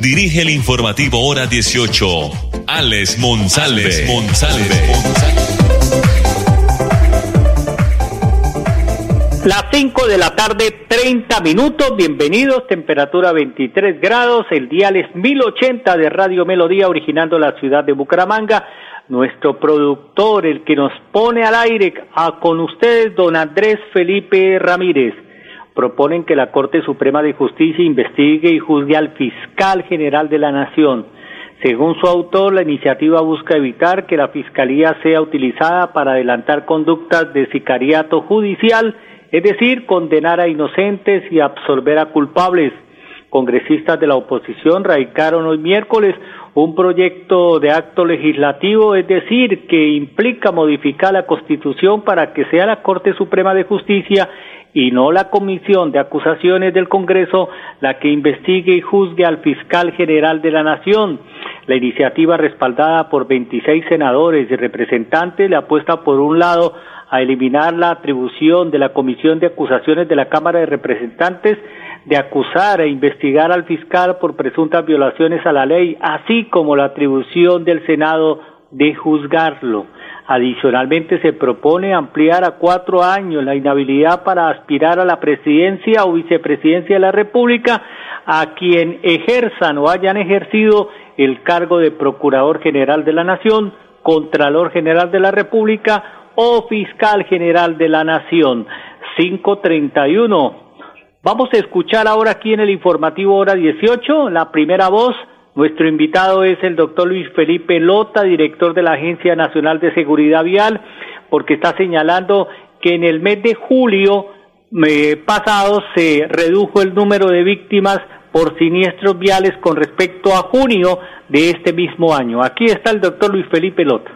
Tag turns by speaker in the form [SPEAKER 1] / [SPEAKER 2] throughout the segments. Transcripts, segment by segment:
[SPEAKER 1] dirige el informativo Hora 18, Alex Monsalve. Alex Monsalve.
[SPEAKER 2] Las 5 de la tarde, 30 minutos. Bienvenidos, temperatura 23 grados. El dial es 1080 de Radio Melodía, originando la ciudad de Bucaramanga. Nuestro productor, el que nos pone al aire a, con ustedes, don Andrés Felipe Ramírez. Proponen que la Corte Suprema de Justicia investigue y juzgue al fiscal general de la Nación. Según su autor, la iniciativa busca evitar que la Fiscalía sea utilizada para adelantar conductas de sicariato judicial es decir, condenar a inocentes y absolver a culpables. Congresistas de la oposición radicaron hoy miércoles un proyecto de acto legislativo, es decir, que implica modificar la Constitución para que sea la Corte Suprema de Justicia y no la Comisión de Acusaciones del Congreso la que investigue y juzgue al fiscal general de la Nación. La iniciativa respaldada por 26 senadores y representantes le apuesta por un lado a eliminar la atribución de la Comisión de Acusaciones de la Cámara de Representantes de acusar e investigar al fiscal por presuntas violaciones a la ley, así como la atribución del Senado de juzgarlo. Adicionalmente, se propone ampliar a cuatro años la inhabilidad para aspirar a la presidencia o vicepresidencia de la República a quien ejerzan o hayan ejercido el cargo de Procurador General de la Nación, Contralor General de la República o fiscal general de la Nación. 531. Vamos a escuchar ahora aquí en el informativo hora 18 la primera voz. Nuestro invitado es el doctor Luis Felipe Lota, director de la Agencia Nacional de Seguridad Vial, porque está señalando que en el mes de julio eh, pasado se redujo el número de víctimas por siniestros viales con respecto a junio de este mismo año. Aquí está el doctor Luis Felipe Lota.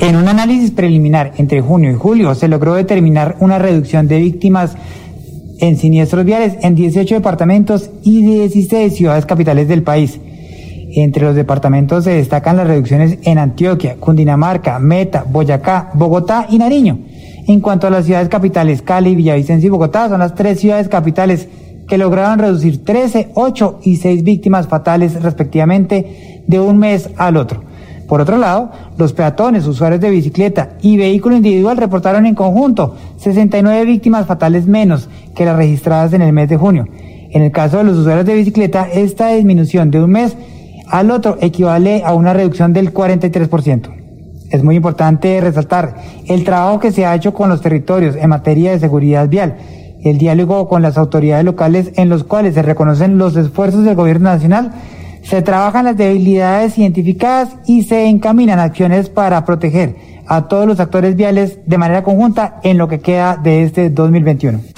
[SPEAKER 3] En un análisis preliminar entre junio y julio se logró determinar una reducción de víctimas en siniestros viales en 18 departamentos y 16 ciudades capitales del país. Entre los departamentos se destacan las reducciones en Antioquia, Cundinamarca, Meta, Boyacá, Bogotá y Nariño. En cuanto a las ciudades capitales, Cali, Villavicencio y Bogotá son las tres ciudades capitales que lograron reducir 13, 8 y 6 víctimas fatales respectivamente de un mes al otro. Por otro lado, los peatones, usuarios de bicicleta y vehículo individual reportaron en conjunto 69 víctimas fatales menos que las registradas en el mes de junio. En el caso de los usuarios de bicicleta, esta disminución de un mes al otro equivale a una reducción del 43%. Es muy importante resaltar el trabajo que se ha hecho con los territorios en materia de seguridad vial, el diálogo con las autoridades locales en los cuales se reconocen los esfuerzos del gobierno nacional se trabajan las debilidades identificadas y se encaminan acciones para proteger a todos los actores viales de manera conjunta en lo que queda de este 2021.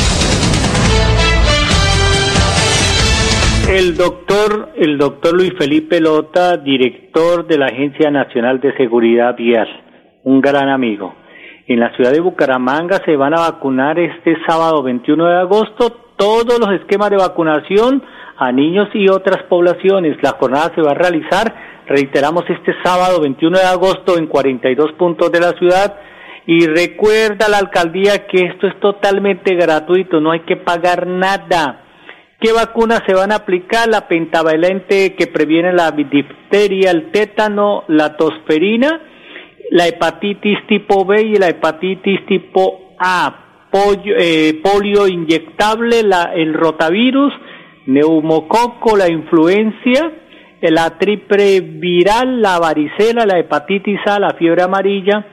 [SPEAKER 2] El doctor, el doctor Luis Felipe Lota, director de la Agencia Nacional de Seguridad Vial, un gran amigo. En la ciudad de Bucaramanga se van a vacunar este sábado 21 de agosto todos los esquemas de vacunación a niños y otras poblaciones. La jornada se va a realizar, reiteramos, este sábado 21 de agosto en 42 puntos de la ciudad. Y recuerda la alcaldía que esto es totalmente gratuito, no hay que pagar nada. ¿Qué vacunas se van a aplicar? La pentavalente que previene la difteria, el tétano, la tosferina, la hepatitis tipo B y la hepatitis tipo A, eh, polio inyectable, la, el rotavirus, neumococo, la influencia, la triple viral, la varicela, la hepatitis A, la fiebre amarilla,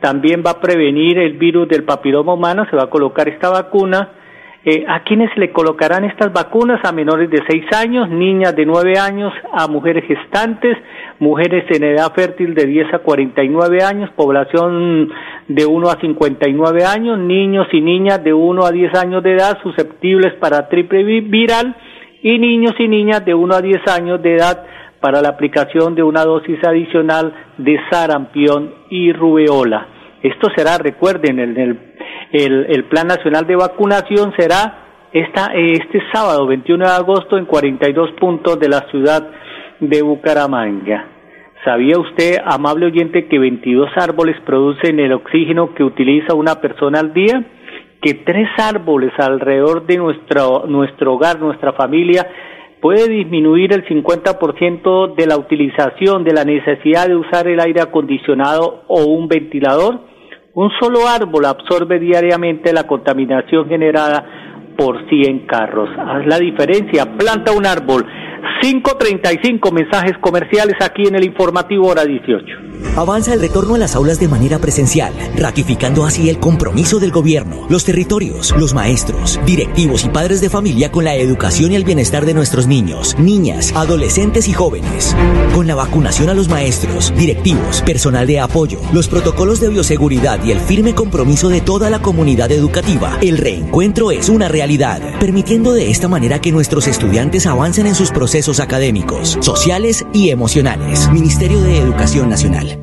[SPEAKER 2] también va a prevenir el virus del papiloma humano, se va a colocar esta vacuna. Eh, ¿A quiénes le colocarán estas vacunas? A menores de 6 años, niñas de 9 años, a mujeres gestantes, mujeres en edad fértil de 10 a 49 años, población de 1 a 59 años, niños y niñas de 1 a 10 años de edad susceptibles para triple viral, y niños y niñas de 1 a 10 años de edad para la aplicación de una dosis adicional de sarampión y rubeola. Esto será, recuerden, el, el, el Plan Nacional de Vacunación será esta, este sábado 21 de agosto en 42 puntos de la ciudad de Bucaramanga. ¿Sabía usted, amable oyente, que 22 árboles producen el oxígeno que utiliza una persona al día? Que tres árboles alrededor de nuestro, nuestro hogar, nuestra familia, puede disminuir el 50% de la utilización, de la necesidad de usar el aire acondicionado o un ventilador. Un solo árbol absorbe diariamente la contaminación generada por 100 carros. Haz la diferencia, planta un árbol. 5.35 mensajes comerciales aquí en el informativo hora 18.
[SPEAKER 4] Avanza el retorno a las aulas de manera presencial, ratificando así el compromiso del gobierno, los territorios, los maestros, directivos y padres de familia con la educación y el bienestar de nuestros niños, niñas, adolescentes y jóvenes. Con la vacunación a los maestros, directivos, personal de apoyo, los protocolos de bioseguridad y el firme compromiso de toda la comunidad educativa, el reencuentro es una realidad, permitiendo de esta manera que nuestros estudiantes avancen en sus procesos académicos, sociales y emocionales. Ministerio de Educación Nacional.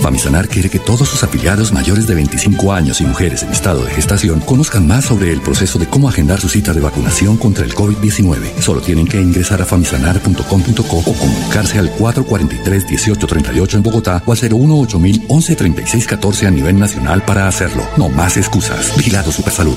[SPEAKER 5] Famisanar quiere que todos sus afiliados mayores de 25 años y mujeres en estado de gestación conozcan más sobre el proceso de cómo agendar su cita de vacunación contra el COVID-19. Solo tienen que ingresar a famisanar.com.co o comunicarse al 443-1838 en Bogotá o al 018 11 36 14 a nivel nacional para hacerlo. No más excusas. Vigilado Supersalud.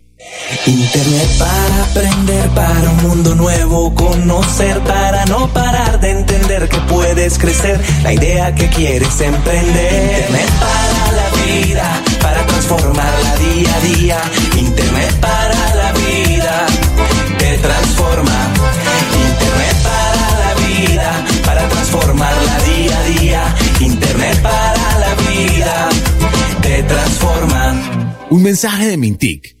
[SPEAKER 6] Internet para aprender, para un mundo nuevo, conocer, para no parar de entender que puedes crecer, la idea que quieres emprender. Internet para la vida, para transformarla día a día. Internet para la vida, te transforma. Internet para la vida, para transformarla día a día. Internet para la vida, te transforma.
[SPEAKER 7] Un mensaje de Mintic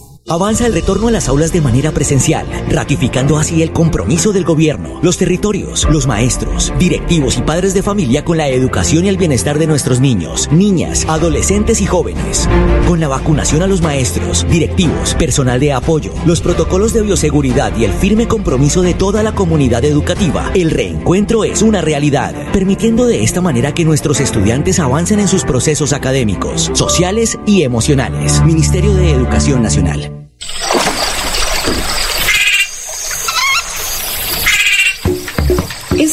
[SPEAKER 4] Avanza el retorno a las aulas de manera presencial, ratificando así el compromiso del gobierno, los territorios, los maestros, directivos y padres de familia con la educación y el bienestar de nuestros niños, niñas, adolescentes y jóvenes. Con la vacunación a los maestros, directivos, personal de apoyo, los protocolos de bioseguridad y el firme compromiso de toda la comunidad educativa, el reencuentro es una realidad, permitiendo de esta manera que nuestros estudiantes avancen en sus procesos académicos, sociales y emocionales. Ministerio de Educación Nacional.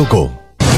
[SPEAKER 8] tocó.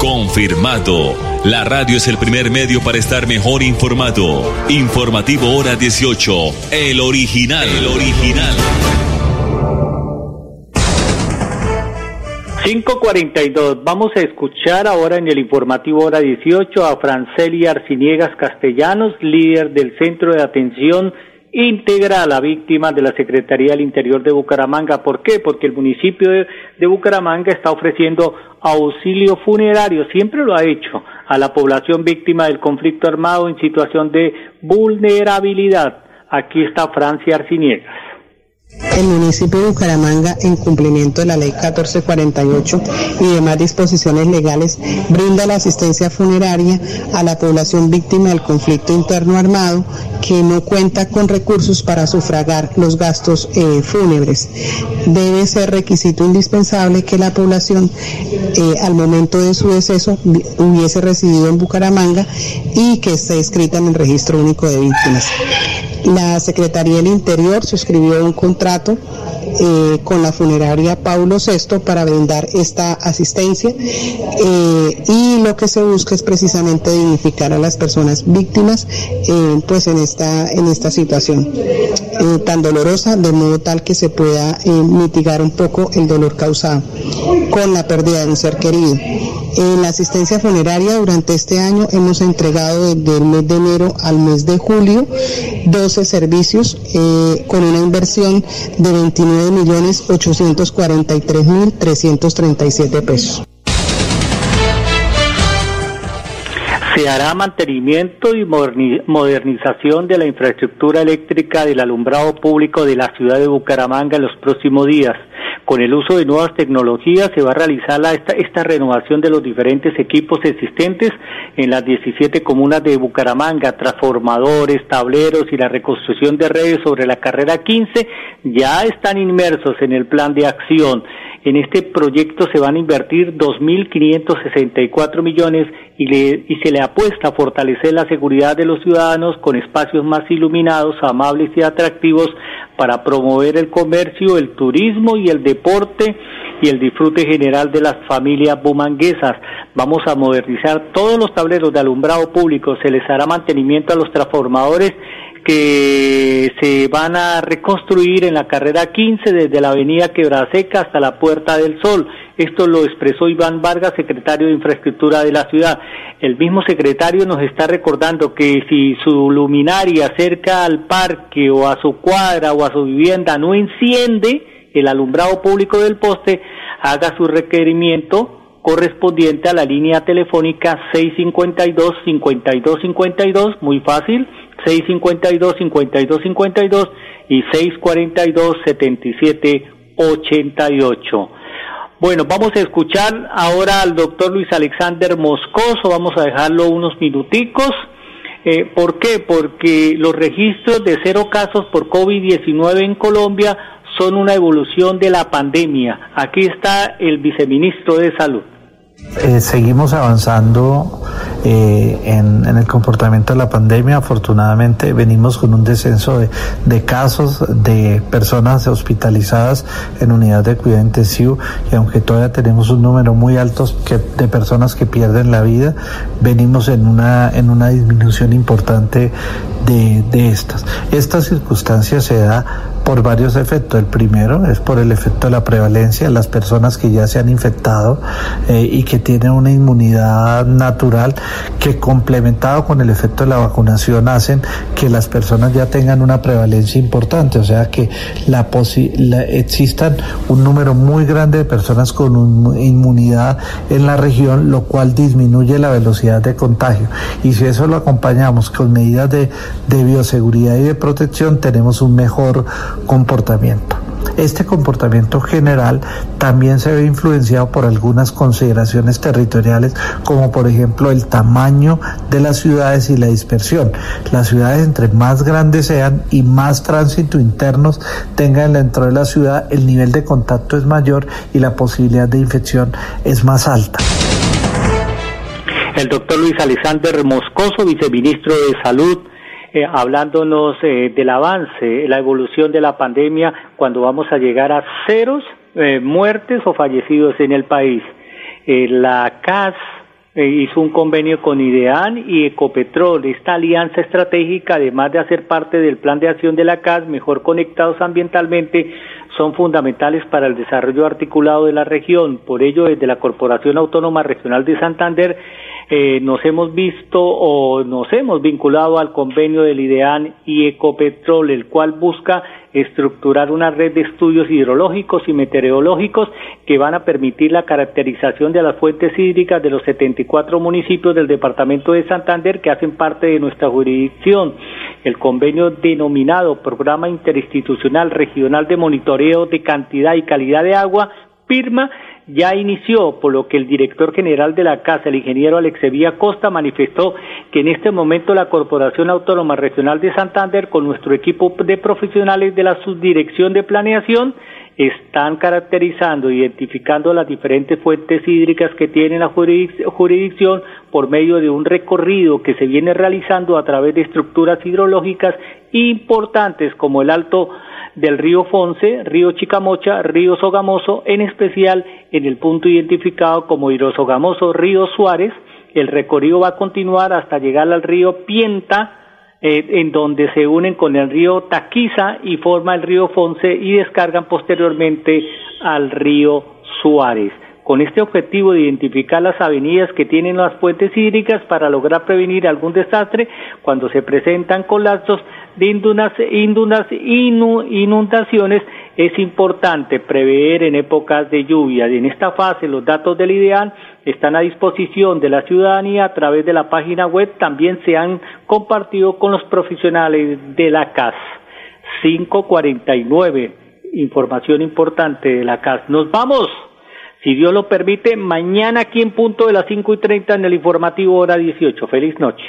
[SPEAKER 1] Confirmado. La radio es el primer medio para estar mejor informado. Informativo Hora 18. El original. El original.
[SPEAKER 2] 542. Vamos a escuchar ahora en el informativo hora 18 a Franceli Arciniegas Castellanos, líder del Centro de Atención integra a la víctima de la Secretaría del Interior de Bucaramanga. ¿Por qué? Porque el municipio de, de, Bucaramanga está ofreciendo auxilio funerario, siempre lo ha hecho, a la población víctima del conflicto armado en situación de vulnerabilidad. Aquí está Francia Arciniegas.
[SPEAKER 9] El municipio de Bucaramanga, en cumplimiento de la ley 1448 y demás disposiciones legales, brinda la asistencia funeraria a la población víctima del conflicto interno armado que no cuenta con recursos para sufragar los gastos eh, fúnebres. Debe ser requisito indispensable que la población eh, al momento de su deceso hubiese residido en Bucaramanga y que esté escrita en el registro único de víctimas. La Secretaría del Interior suscribió un contrato eh, con la funeraria Paulo VI para brindar esta asistencia eh, y lo que se busca es precisamente dignificar a las personas víctimas eh, pues en esta en esta situación tan dolorosa de modo tal que se pueda mitigar un poco el dolor causado con la pérdida de un ser querido. En la asistencia funeraria durante este año hemos entregado desde el mes de enero al mes de julio 12 servicios eh, con una inversión de 29 millones 843 mil 337 pesos.
[SPEAKER 2] Se hará mantenimiento y modernización de la infraestructura eléctrica del alumbrado público de la ciudad de Bucaramanga en los próximos días con el uso de nuevas tecnologías se va a realizar esta renovación de los diferentes equipos existentes en las 17 comunas de Bucaramanga, transformadores, tableros y la reconstrucción de redes sobre la carrera 15 ya están inmersos en el plan de acción. En este proyecto se van a invertir 2.564 millones y, y se le apuesta a fortalecer la seguridad de los ciudadanos con espacios más iluminados, amables y atractivos para promover el comercio, el turismo y el deporte y el disfrute general de las familias bumanguesas. Vamos a modernizar todos los tableros de alumbrado público, se les hará mantenimiento a los transformadores que se van a reconstruir en la carrera 15 desde la avenida Quebraseca hasta la Puerta del Sol. Esto lo expresó Iván Vargas, secretario de Infraestructura de la ciudad. El mismo secretario nos está recordando que si su luminaria cerca al parque o a su cuadra o a su vivienda no enciende el alumbrado público del poste, haga su requerimiento correspondiente a la línea telefónica 652-5252, muy fácil, 652-5252 y 642-7788. Bueno, vamos a escuchar ahora al doctor Luis Alexander Moscoso, vamos a dejarlo unos minuticos. Eh, ¿Por qué? Porque los registros de cero casos por COVID-19 en Colombia son una evolución de la pandemia. Aquí está el viceministro de Salud.
[SPEAKER 10] Eh, seguimos avanzando eh, en, el comportamiento de la pandemia. Afortunadamente venimos con un descenso de, casos de personas hospitalizadas en unidad de cuidado intensivo y aunque todavía tenemos un número muy alto de personas que pierden la vida, venimos en una, en una disminución importante de, de estas. Esta circunstancia se da por varios efectos. El primero es por el efecto de la prevalencia, las personas que ya se han infectado eh, y que tienen una inmunidad natural que complementado con el efecto de la vacunación hacen que las personas ya tengan una prevalencia importante, o sea que la, la existan un número muy grande de personas con inmunidad en la región, lo cual disminuye la velocidad de contagio. Y si eso lo acompañamos con medidas de, de bioseguridad y de protección, tenemos un mejor comportamiento. Este comportamiento general también se ve influenciado por algunas consideraciones territoriales, como por ejemplo el tamaño de las ciudades y la dispersión. Las ciudades entre más grandes sean y más tránsito internos tengan dentro de la ciudad, el nivel de contacto es mayor y la posibilidad de infección es más alta.
[SPEAKER 2] El doctor Luis Alexander Moscoso, viceministro de Salud, eh, hablándonos eh, del avance, la evolución de la pandemia, cuando vamos a llegar a ceros eh, muertes o fallecidos en el país. la CAS hizo un convenio con IDEAN y Ecopetrol. Esta alianza estratégica, además de hacer parte del plan de acción de la CAS, mejor conectados ambientalmente, son fundamentales para el desarrollo articulado de la región. Por ello, desde la Corporación Autónoma Regional de Santander, eh, nos hemos visto o nos hemos vinculado al convenio del IDEAN y Ecopetrol, el cual busca estructurar una red de estudios hidrológicos y meteorológicos que van a permitir la caracterización de las fuentes hídricas de los 74 municipios del departamento de Santander que hacen parte de nuestra jurisdicción. El convenio denominado Programa Interinstitucional Regional de Monitoreo de Cantidad y Calidad de Agua, PIRMA, ya inició, por lo que el director general de la Casa, el ingeniero Alexevía Costa, manifestó que en este momento la Corporación Autónoma Regional de Santander, con nuestro equipo de profesionales de la Subdirección de Planeación, están caracterizando, identificando las diferentes fuentes hídricas que tiene la jurisdicción por medio de un recorrido que se viene realizando a través de estructuras hidrológicas importantes como el Alto del río Fonce, río Chicamocha, río Sogamoso, en especial en el punto identificado como Sogamoso, río Suárez. El recorrido va a continuar hasta llegar al río Pienta, eh, en donde se unen con el río Taquiza y forma el río Fonce y descargan posteriormente al río Suárez con este objetivo de identificar las avenidas que tienen las fuentes hídricas para lograr prevenir algún desastre cuando se presentan colapsos de inundaciones, es importante prever en épocas de lluvia. En esta fase los datos del IDEAN están a disposición de la ciudadanía a través de la página web, también se han compartido con los profesionales de la CAS. 549 información importante de la CAS. Nos vamos, si Dios lo permite, mañana aquí en punto de las 5 y 30 en el informativo hora 18. Feliz noche.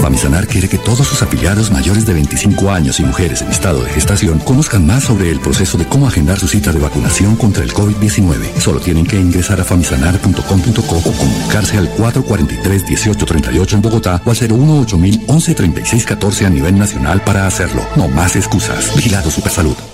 [SPEAKER 5] Famisanar quiere que todos sus afiliados mayores de 25 años y mujeres en estado de gestación conozcan más sobre el proceso de cómo agendar su cita de vacunación contra el COVID-19. Solo tienen que ingresar a famisanar.com.co o comunicarse al 443-1838 en Bogotá o al 018 11 36 14 a nivel nacional para hacerlo. No más excusas. Vigilado Supersalud.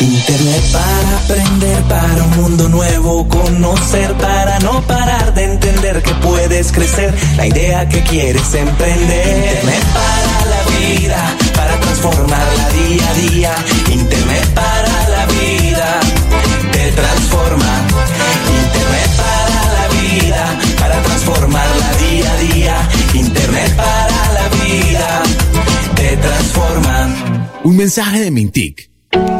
[SPEAKER 6] Internet para aprender, para un mundo nuevo, conocer, para no parar de entender que puedes crecer, la idea que quieres emprender. Internet para la vida, para transformarla día a día. Internet para la vida, te transforma. Internet para la vida, para transformarla día a día. Internet para la vida, te transforma.
[SPEAKER 11] Un mensaje de Mintic.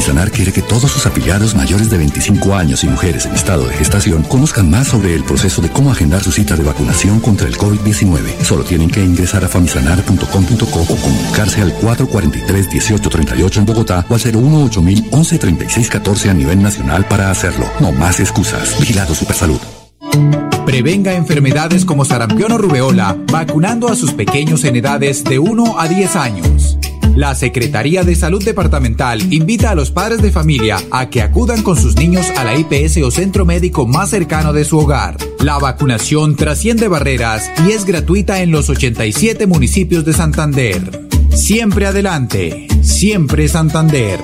[SPEAKER 5] Famisanar quiere que todos sus afiliados mayores de 25 años y mujeres en estado de gestación conozcan más sobre el proceso de cómo agendar su cita de vacunación contra el COVID-19. Solo tienen que ingresar a famisanar.com.co o comunicarse al 443-1838 en Bogotá o al 018 11 36 14 a nivel nacional para hacerlo. No más excusas. Vigilado Supersalud.
[SPEAKER 11] Prevenga enfermedades como sarampión o rubeola vacunando a sus pequeños en edades de 1 a 10 años. La Secretaría de Salud Departamental invita a los padres de familia a que acudan con sus niños a la IPS o centro médico más cercano de su hogar. La vacunación trasciende barreras y es gratuita en los 87 municipios de Santander.
[SPEAKER 12] Siempre adelante, siempre Santander.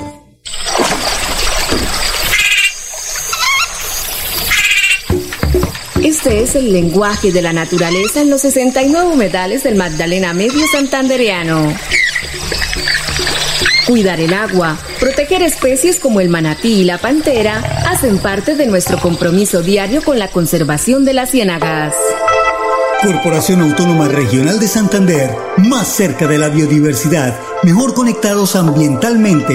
[SPEAKER 13] Este es el lenguaje de la naturaleza en los 69 humedales del Magdalena Medio Santandereano. Cuidar el agua, proteger especies como el manatí y la pantera hacen parte de nuestro compromiso diario con la conservación de las ciénagas.
[SPEAKER 14] Corporación Autónoma Regional de Santander, más cerca de la biodiversidad, mejor conectados ambientalmente.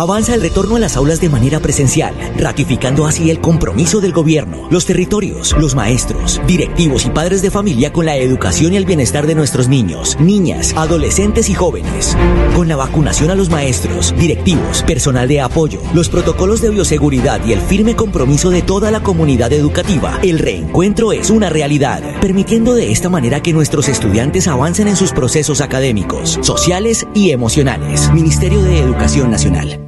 [SPEAKER 4] Avanza el retorno a las aulas de manera presencial, ratificando así el compromiso del gobierno, los territorios, los maestros, directivos y padres de familia con la educación y el bienestar de nuestros niños, niñas, adolescentes y jóvenes. Con la vacunación a los maestros, directivos, personal de apoyo, los protocolos de bioseguridad y el firme compromiso de toda la comunidad educativa, el reencuentro es una realidad, permitiendo de esta manera que nuestros estudiantes avancen en sus procesos académicos, sociales y emocionales. Ministerio de Educación Nacional.